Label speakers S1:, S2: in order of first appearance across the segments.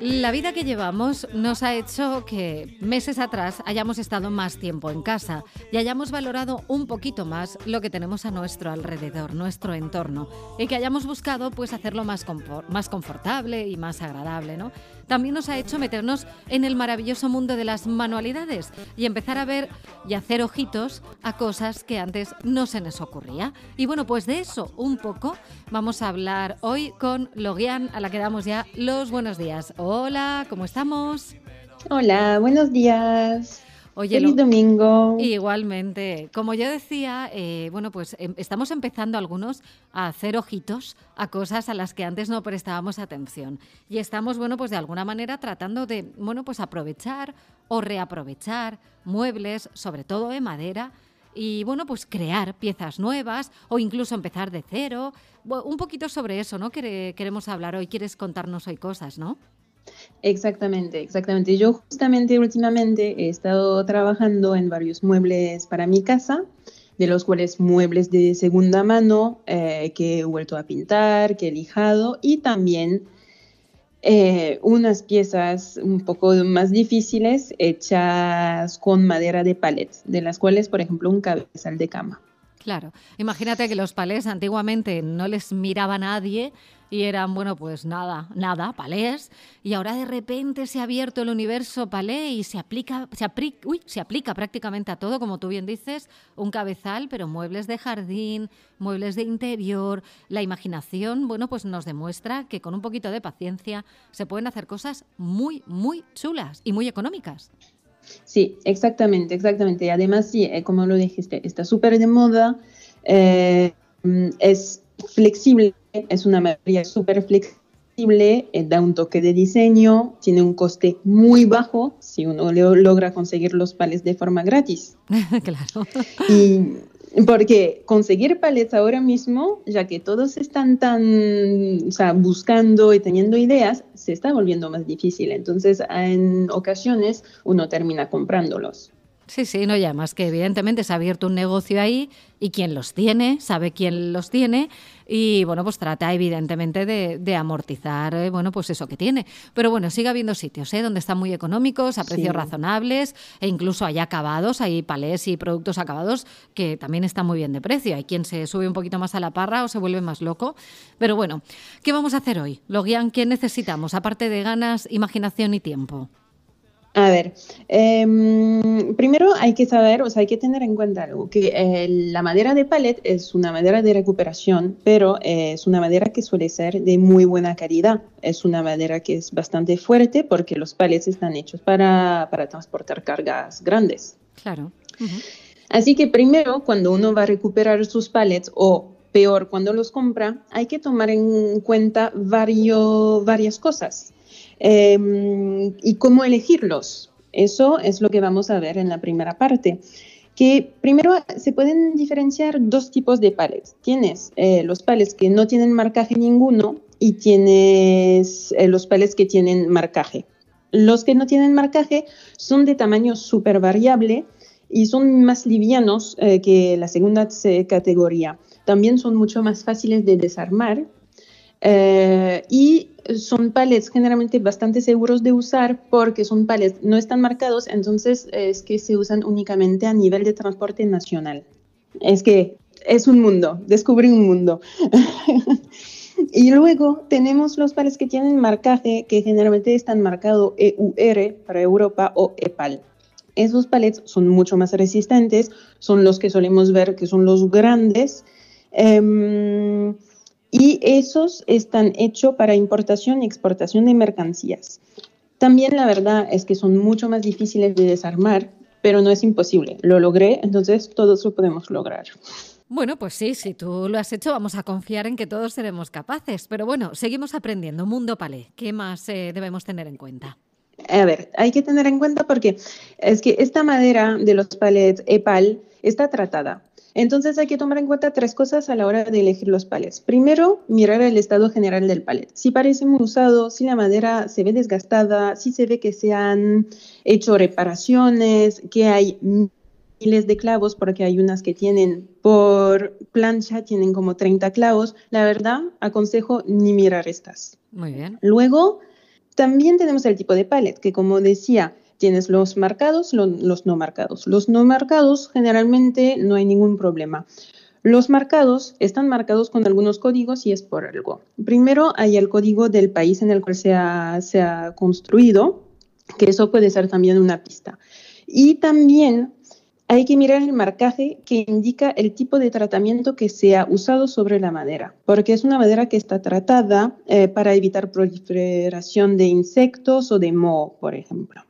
S1: La vida que llevamos nos ha hecho que meses atrás hayamos estado más tiempo en casa y hayamos valorado un poquito más lo que tenemos a nuestro alrededor, nuestro entorno, y que hayamos buscado pues hacerlo más, más confortable y más agradable, ¿no? También nos ha hecho meternos en el maravilloso mundo de las manualidades y empezar a ver y hacer ojitos a cosas que antes no se nos ocurría. Y bueno, pues de eso un poco vamos a hablar hoy con Logian, a la que damos ya los buenos días. Hola, ¿cómo estamos?
S2: Hola, buenos días. Oye, Feliz domingo.
S1: Igualmente. Como yo decía, eh, bueno, pues em, estamos empezando algunos a hacer ojitos a cosas a las que antes no prestábamos atención. Y estamos, bueno, pues de alguna manera tratando de, bueno, pues aprovechar o reaprovechar muebles, sobre todo de madera, y bueno, pues crear piezas nuevas o incluso empezar de cero. Un poquito sobre eso, ¿no? Queremos hablar hoy, quieres contarnos hoy cosas, ¿no?
S2: Exactamente, exactamente. Yo justamente últimamente he estado trabajando en varios muebles para mi casa, de los cuales muebles de segunda mano eh, que he vuelto a pintar, que he lijado y también eh, unas piezas un poco más difíciles hechas con madera de palets, de las cuales, por ejemplo, un cabezal de cama.
S1: Claro, imagínate que los palés antiguamente no les miraba nadie y eran, bueno, pues nada, nada, palés, y ahora de repente se ha abierto el universo palé y se aplica, se, aplica, uy, se aplica prácticamente a todo, como tú bien dices, un cabezal, pero muebles de jardín, muebles de interior, la imaginación, bueno, pues nos demuestra que con un poquito de paciencia se pueden hacer cosas muy, muy chulas y muy económicas.
S2: Sí, exactamente, exactamente. Además, sí, eh, como lo dijiste, está súper de moda, eh, es flexible, es una materia súper flexible, eh, da un toque de diseño, tiene un coste muy bajo si uno logra conseguir los palets de forma gratis.
S1: claro.
S2: Y porque conseguir palets ahora mismo, ya que todos están tan, o sea, buscando y teniendo ideas, se está volviendo más difícil. Entonces, en ocasiones uno termina comprándolos.
S1: Sí, sí, no ya más que evidentemente se ha abierto un negocio ahí y quien los tiene sabe quién los tiene y bueno, pues trata evidentemente de, amortizar, eh, bueno, pues eso que tiene. Pero bueno, sigue habiendo sitios ¿eh? donde están muy económicos, a precios razonables e incluso hay acabados, hay palés y productos acabados que también están muy bien de precio. Hay quien se sube un poquito más a la parra o se vuelve más loco. Pero bueno, ¿qué vamos a hacer hoy? Lo guían, ¿qué necesitamos? Aparte de ganas, imaginación y tiempo.
S2: A ver, em, primero hay que saber, o sea, hay que tener en cuenta algo, que eh, la madera de palet es una madera de recuperación, pero eh, es una madera que suele ser de muy buena calidad. Es una madera que es bastante fuerte porque los palets están hechos para, transportar cargas grandes.
S1: Claro.
S2: Así que primero, cuando uno va a recuperar sus palets o peor, cuando los compra, hay que tomar en cuenta varias cosas. Em, y cómo elegirlos. Eso es lo que vamos a ver en la primera parte. Que primero se pueden diferenciar dos tipos de palets. Tienes eh, los palets que no tienen marcaje ninguno y tienes eh, los palets que tienen marcaje. Los que no tienen marcaje son de tamaño súper variable y son más livianos eh, que la segunda categoría. También son mucho más fáciles de desarmar y son palets generalmente bastante seguros de usar porque son palets no están marcados, entonces es que se usan únicamente a nivel de transporte nacional. Es que es un mundo, descubrí un mundo. y luego tenemos los palets que tienen marcaje, que generalmente están marcados EUR para Europa o EPAL. Esos palets son mucho más resistentes, son los que solemos ver que son los grandes. Em, y esos están hechos para importación y exportación de mercancías. También la verdad es que son mucho más difíciles de desarmar, pero no es imposible. Lo logré, entonces todos lo podemos lograr.
S1: Bueno, pues sí, si tú lo has hecho, vamos a confiar en que todos seremos capaces. Pero bueno, seguimos aprendiendo. Mundo Palé, ¿qué más eh, debemos tener en cuenta?
S2: A ver, hay que tener en cuenta porque es que esta madera de los palets EPAL está tratada. Entonces hay que tomar en cuenta tres cosas a la hora de elegir los palets. Primero, mirar el estado general del palet. Si parece muy usado, si la madera se ve desgastada, si se ve que se han hecho reparaciones, que hay miles de clavos porque hay unas que tienen por plancha, tienen como 30 clavos. La verdad, aconsejo ni mirar estas.
S1: Muy bien.
S2: Luego, también tenemos el tipo de palette, que como decía, tienes los marcados, los no marcados. Los no marcados generalmente no hay ningún problema. Los marcados están marcados con algunos códigos y es por algo. Primero hay el código del país en el cual se ha, construido, que eso puede ser también una pista. Y también hay que mirar el marcaje que indica el tipo de tratamiento que se ha usado sobre la madera, porque es una madera que está tratada eh, para evitar proliferación de insectos o de moho, por ejemplo.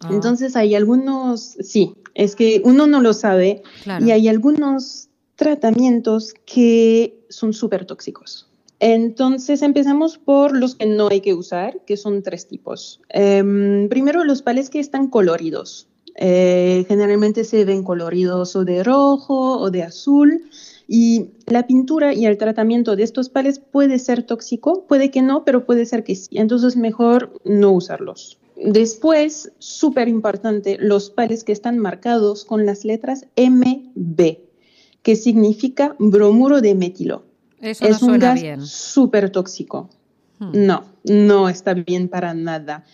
S2: Ah. Entonces hay algunos, sí, es que uno no lo sabe y hay algunos tratamientos que son súper tóxicos. Entonces empezamos por los que no hay que usar, que son tres tipos. Em, primero, los pales que están coloridos. Eh, generalmente se ven coloridos o de rojo o de azul. Y la pintura y el tratamiento de estos pales puede ser tóxico, puede que no, pero puede ser que sí. Entonces mejor no usarlos. Después, súper importante, los pales que están marcados con las letras MB, que significa bromuro de metilo.
S1: Eso es un gas
S2: súper tóxico. Hmm. No, no está bien para nada.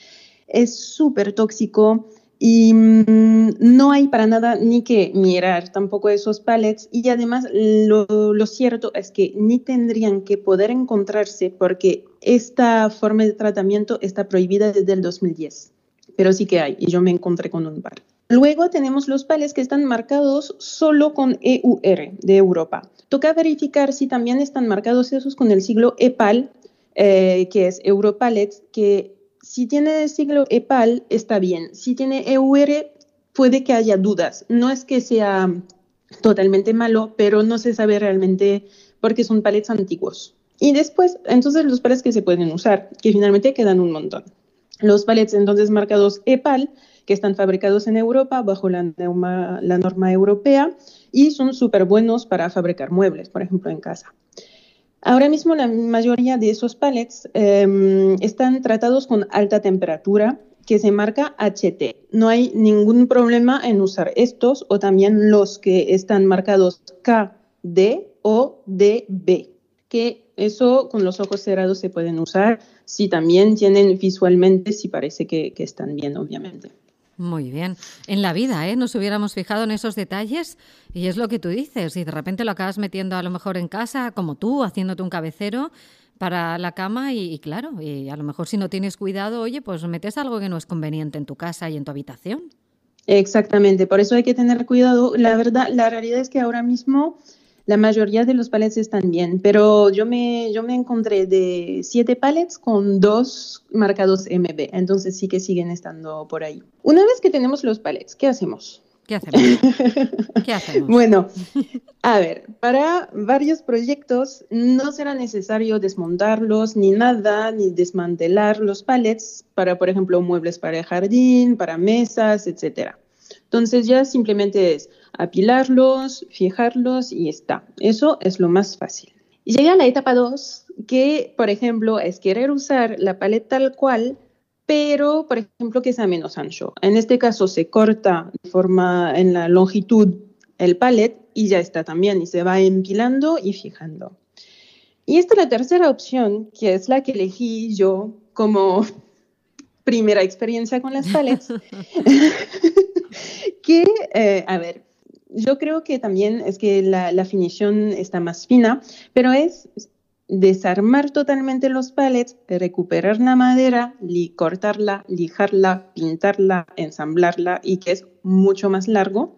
S2: Es súper tóxico y mm, no hay para nada ni que mirar tampoco esos pallets y además lo, cierto es que ni tendrían que poder encontrarse porque esta forma de tratamiento está prohibida desde el 2010, pero sí que hay y yo me encontré con un par. Luego tenemos los pallets que están marcados solo con EUR de Europa. Toca verificar si también están marcados esos con el siglo EPAL, eh, que es Europallets, que si tiene siglo EPAL, está bien. Si tiene EUR, puede que haya dudas. No es que sea totalmente malo, pero no se sabe realmente porque son palets antiguos. Y después, entonces los palets que se pueden usar, que finalmente quedan un montón. Los palets entonces marcados EPAL, que están fabricados en Europa bajo la, la norma europea y son súper buenos para fabricar muebles, por ejemplo, en casa. Ahora mismo la mayoría de esos pallets em, están tratados con alta temperatura que se marca HT. No hay ningún problema en usar estos o también los que están marcados KD o DB, que eso con los ojos cerrados se pueden usar si también tienen visualmente, si parece que están bien, obviamente.
S1: Muy bien. En la vida, ¿eh? Nos hubiéramos fijado en esos detalles y es lo que tú dices. Y de repente lo acabas metiendo a lo mejor en casa, como tú, haciéndote un cabecero para la cama y, claro, y a lo mejor si no tienes cuidado, oye, pues metes algo que no es conveniente en tu casa y en tu habitación.
S2: Exactamente, por eso hay que tener cuidado. La verdad, la realidad es que ahora mismo la mayoría de los palets están bien, pero yo me, yo me encontré de siete palets con dos marcados MB, entonces sí que siguen estando por ahí. Una vez que tenemos los palets, ¿qué hacemos?
S1: ¿Qué hacemos? ¿Qué hacemos?
S2: bueno, a ver, para varios proyectos no será necesario desmontarlos ni nada, ni desmantelar los palets para, por ejemplo, muebles para el jardín, para mesas, etcétera. Entonces ya simplemente es apilarlos, fijarlos y está. Eso es lo más fácil. Y llega la etapa 2, que por ejemplo es querer usar la paleta tal cual, pero por ejemplo que sea menos ancho. En este caso se corta de forma en la longitud el palet y ya está también y se va empilando y fijando. Y esta es la tercera opción, que es la que elegí yo como primera experiencia con las palets. que, eh, a ver, yo creo que también es que la, la, finición está más fina, pero es desarmar totalmente los palets, recuperar la madera, cortarla, lijarla, pintarla, ensamblarla y que es mucho más largo.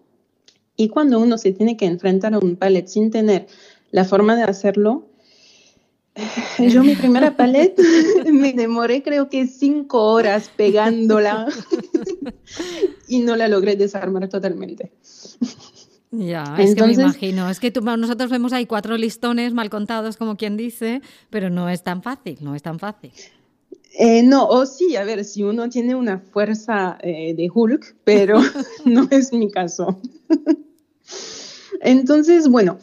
S2: Y cuando uno se tiene que enfrentar a un palet sin tener la forma de hacerlo, yo mi primera palet me demoré creo que cinco horas pegándola y no la logré desarmar totalmente.
S1: Ya, es que me imagino. Es que nosotros vemos ahí cuatro listones mal contados, como quien dice, pero no es tan fácil, no es tan fácil.
S2: Eh, no, o sí, a ver, si uno tiene una fuerza eh, de Hulk, pero no es mi caso. Entonces, bueno,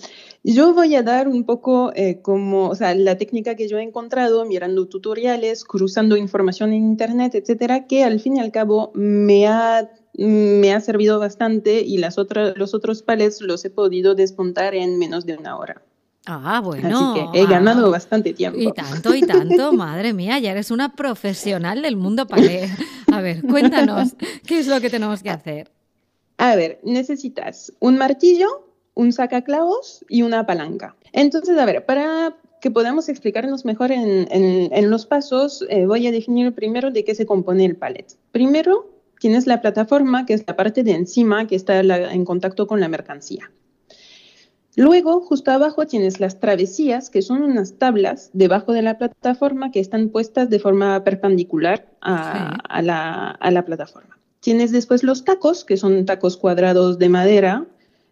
S2: yo voy a dar un poco eh, como, o sea, la técnica que yo he encontrado mirando tutoriales, cruzando información en internet, etcétera, que al fin y al cabo me ha me ha servido bastante y las otras, los otros palets los he podido desmontar en menos de una hora.
S1: Ah, bueno.
S2: Así que he ganado bastante tiempo.
S1: Y tanto, y tanto, madre mía, ya eres una profesional del mundo palé. A ver, cuéntanos, ¿qué es lo que tenemos que hacer?
S2: A ver, necesitas un martillo, un sacaclavos y una palanca. Entonces, a ver, para que podamos explicarnos mejor en, los pasos, eh, voy a definir primero de qué se compone el palet. Primero, tienes la plataforma, que es la parte de encima que está en contacto con la mercancía. Luego, justo abajo tienes las travesías, que son unas tablas debajo de la plataforma que están puestas de forma perpendicular a, la, plataforma. Tienes después los tacos, que son tacos cuadrados de madera,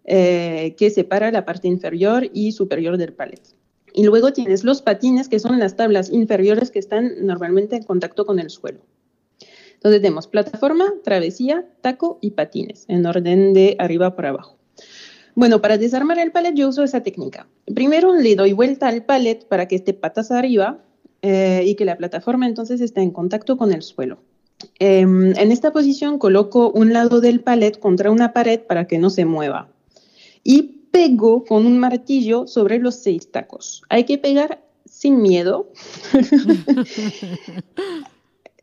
S2: eh, que separa la parte inferior y superior del palet. Y luego tienes los patines, que son las tablas inferiores que están normalmente en contacto con el suelo. Entonces tenemos plataforma, travesía, taco y patines, en orden de arriba por abajo. Bueno, para desarmar el palet yo uso esa técnica. Primero le doy vuelta al palet para que esté patas arriba eh, y que la plataforma entonces esté en contacto con el suelo. Em, en esta posición coloco un lado del palet contra una pared para que no se mueva. Y pego con un martillo sobre los seis tacos. Hay que pegar sin miedo.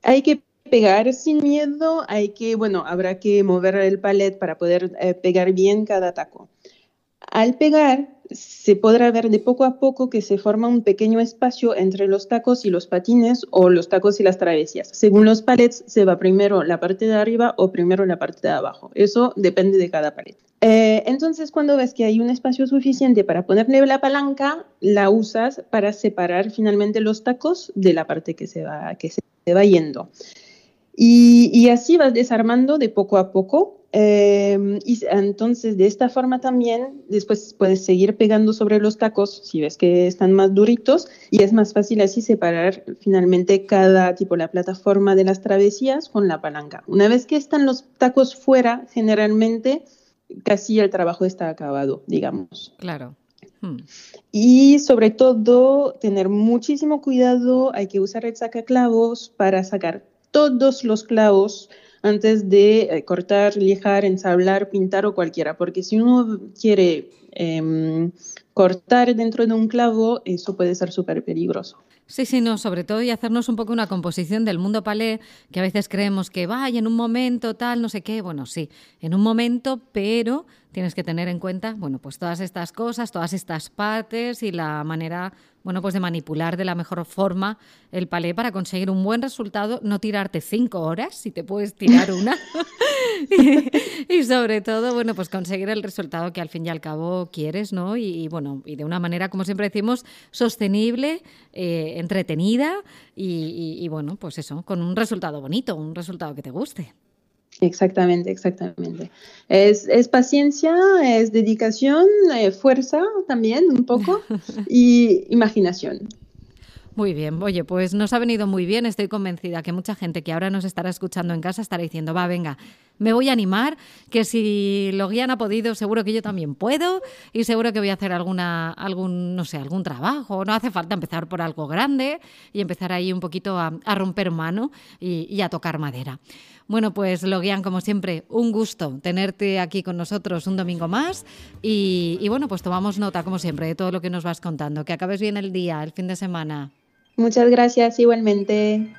S2: hay que pegar sin miedo, hay que, bueno, habrá que mover el palet para poder eh, pegar bien cada taco. Al pegar, se podrá ver de poco a poco que se forma un pequeño espacio entre los tacos y los patines o los tacos y las travesías. Según los palets, se va primero la parte de arriba o primero la parte de abajo. Eso depende de cada palet. Eh, entonces, cuando ves que hay un espacio suficiente para ponerle la palanca, la usas para separar finalmente los tacos de la parte que se va, que se va yendo. Y, así vas desarmando de poco a poco. Em, y entonces de esta forma también después puedes seguir pegando sobre los tacos si ves que están más duritos y es más fácil así separar finalmente cada tipo la plataforma de las travesías con la palanca. Una vez que están los tacos fuera, generalmente casi el trabajo está acabado, digamos.
S1: Claro. Hmm.
S2: Y sobre todo, tener muchísimo cuidado, hay que usar el sacaclavos para sacar todos los clavos antes de eh, cortar, lijar, ensablar, pintar o cualquiera, porque si uno quiere em, cortar dentro de un clavo, eso puede ser súper peligroso.
S1: Sí, sí, no, sobre todo y hacernos un poco una composición del mundo palé, que a veces creemos que vaya en un momento tal, no sé qué, bueno, sí, en un momento, pero tienes que tener en cuenta, bueno, pues todas estas cosas, todas estas partes y la manera, bueno, pues de manipular de la mejor forma el palé para conseguir un buen resultado, no tirarte cinco horas, si te puedes tirar una, y, sobre todo, bueno, pues conseguir el resultado que al fin y al cabo quieres, ¿no? Y, bueno, y de una manera, como siempre decimos, sostenible, eh, entretenida y, y bueno, pues eso, con un resultado bonito, un resultado que te guste.
S2: Exactamente, exactamente. Es, paciencia, es dedicación, eh, fuerza también un poco y imaginación.
S1: Muy bien, oye, pues nos ha venido muy bien, estoy convencida que mucha gente que ahora nos estará escuchando en casa estará diciendo, va, venga, me voy a animar, que si lo guían ha podido, seguro que yo también puedo y seguro que voy a hacer alguna, algún, no sé, algún trabajo, no hace falta empezar por algo grande y empezar ahí un poquito a, romper mano y, a tocar madera. Bueno, pues Loguian, como siempre, un gusto tenerte aquí con nosotros un domingo más y, y bueno, pues tomamos nota, como siempre, de todo lo que nos vas contando. Que acabes bien el día, el fin de semana.
S2: Muchas gracias igualmente.